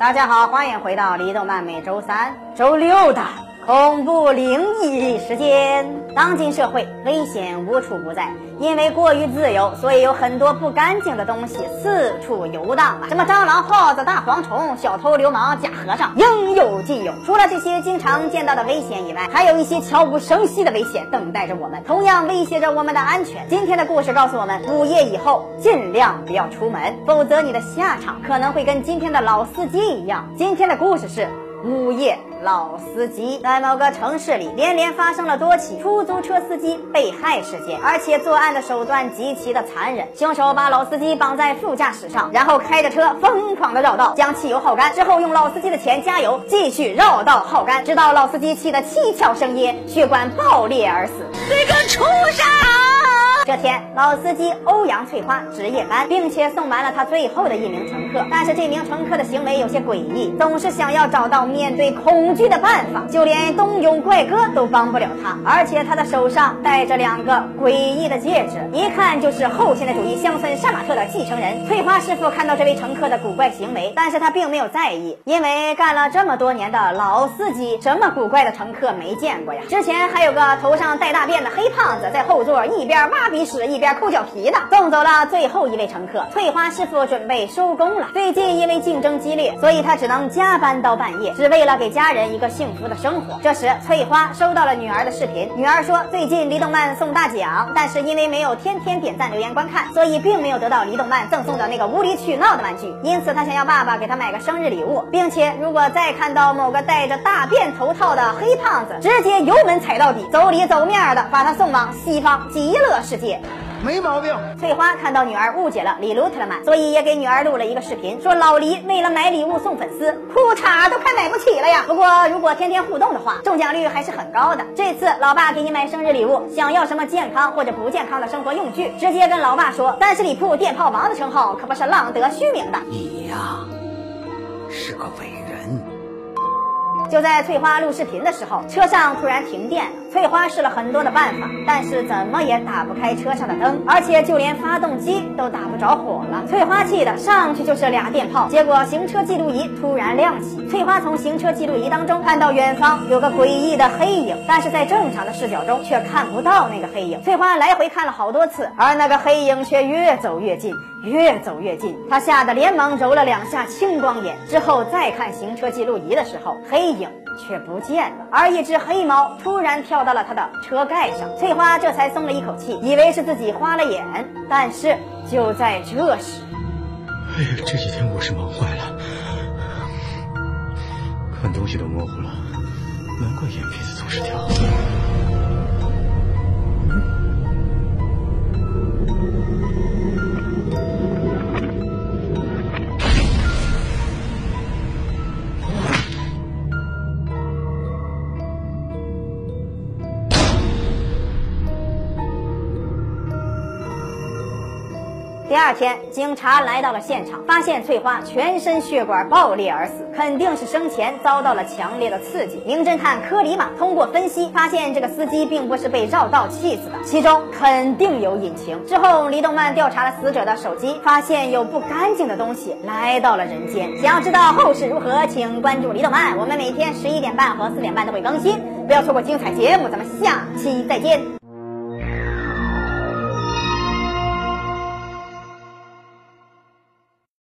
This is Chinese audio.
大家好，欢迎回到离动漫每周三、周六的恐怖灵异事件。当今社会危险无处不在，因为过于自由，所以有很多不干净的东西四处游荡啊，什么蟑螂、耗子、大蝗虫、小偷、流氓、假和尚，应有尽有。除了这些经常见到的危险以外，还有一些悄无声息的危险等待着我们，同样威胁着我们的安全。今天的故事告诉我们，午夜以后尽量不要出门，否则你的下场可能会跟今天的老司机一样。今天的故事是。午夜老司机在某个城市里连连发生了多起出租车司机被害事件，而且作案的手段极其的残忍。凶手把老司机绑在副驾驶上，然后开着车疯狂的绕道，将汽油耗干之后，用老司机的钱加油，继续绕道耗干，直到老司机气得七窍生烟，血管爆裂而死。这个畜生！这天，老司机欧阳翠花值夜班，并且送完了他最后的一名乘客。但是这名乘客的行为有些诡异，总是想要找到面对恐惧的办法，就连冬泳怪哥都帮不了他。而且他的手上戴着两个诡异的戒指，一看就是后现代主义乡村杀马特的继承人。翠花师傅看到这位乘客的古怪行为，但是他并没有在意，因为干了这么多年的老司机，什么古怪的乘客没见过呀？之前还有个头上带大辫的黑胖子在后座一边挖鼻。使一边抠脚皮的送走了最后一位乘客，翠花师傅准备收工了。最近因为竞争激烈，所以他只能加班到半夜，只为了给家人一个幸福的生活。这时，翠花收到了女儿的视频，女儿说最近李动漫送大奖，但是因为没有天天点赞留言观看，所以并没有得到李动漫赠送的那个无理取闹的玩具。因此，她想要爸爸给她买个生日礼物，并且如果再看到某个戴着大便头套的黑胖子，直接油门踩到底，走里走面的把他送往西方极乐世界。没毛病。翠花看到女儿误解了李路特了曼，所以也给女儿录了一个视频，说老黎为了买礼物送粉丝，裤衩都快买不起了呀。不过如果天天互动的话，中奖率还是很高的。这次老爸给你买生日礼物，想要什么健康或者不健康的生活用具，直接跟老爸说，三十里铺电炮王的称号可不是浪得虚名的。你呀，是个伟人。就在翠花录视频的时候，车上突然停电。翠花试了很多的办法，但是怎么也打不开车上的灯，而且就连发动机都打不着火了。翠花气的上去就是俩电炮，结果行车记录仪突然亮起。翠花从行车记录仪当中看到远方有个诡异的黑影，但是在正常的视角中却看不到那个黑影。翠花来回看了好多次，而那个黑影却越走越近，越走越近。她吓得连忙揉了两下青光眼，之后再看行车记录仪的时候，黑影影却不见了，而一只黑猫突然跳。到了他的车盖上，翠花这才松了一口气，以为是自己花了眼。但是就在这时，哎呀，这几天我是忙坏了，看东西都模糊了，难怪眼皮子总是跳。第二天，警察来到了现场，发现翠花全身血管爆裂而死，肯定是生前遭到了强烈的刺激。名侦探科里马通过分析，发现这个司机并不是被绕道气死的，其中肯定有隐情。之后，李动漫调查了死者的手机，发现有不干净的东西来到了人间。想要知道后事如何，请关注李动漫，我们每天十一点半和四点半都会更新，不要错过精彩节目。咱们下期再见。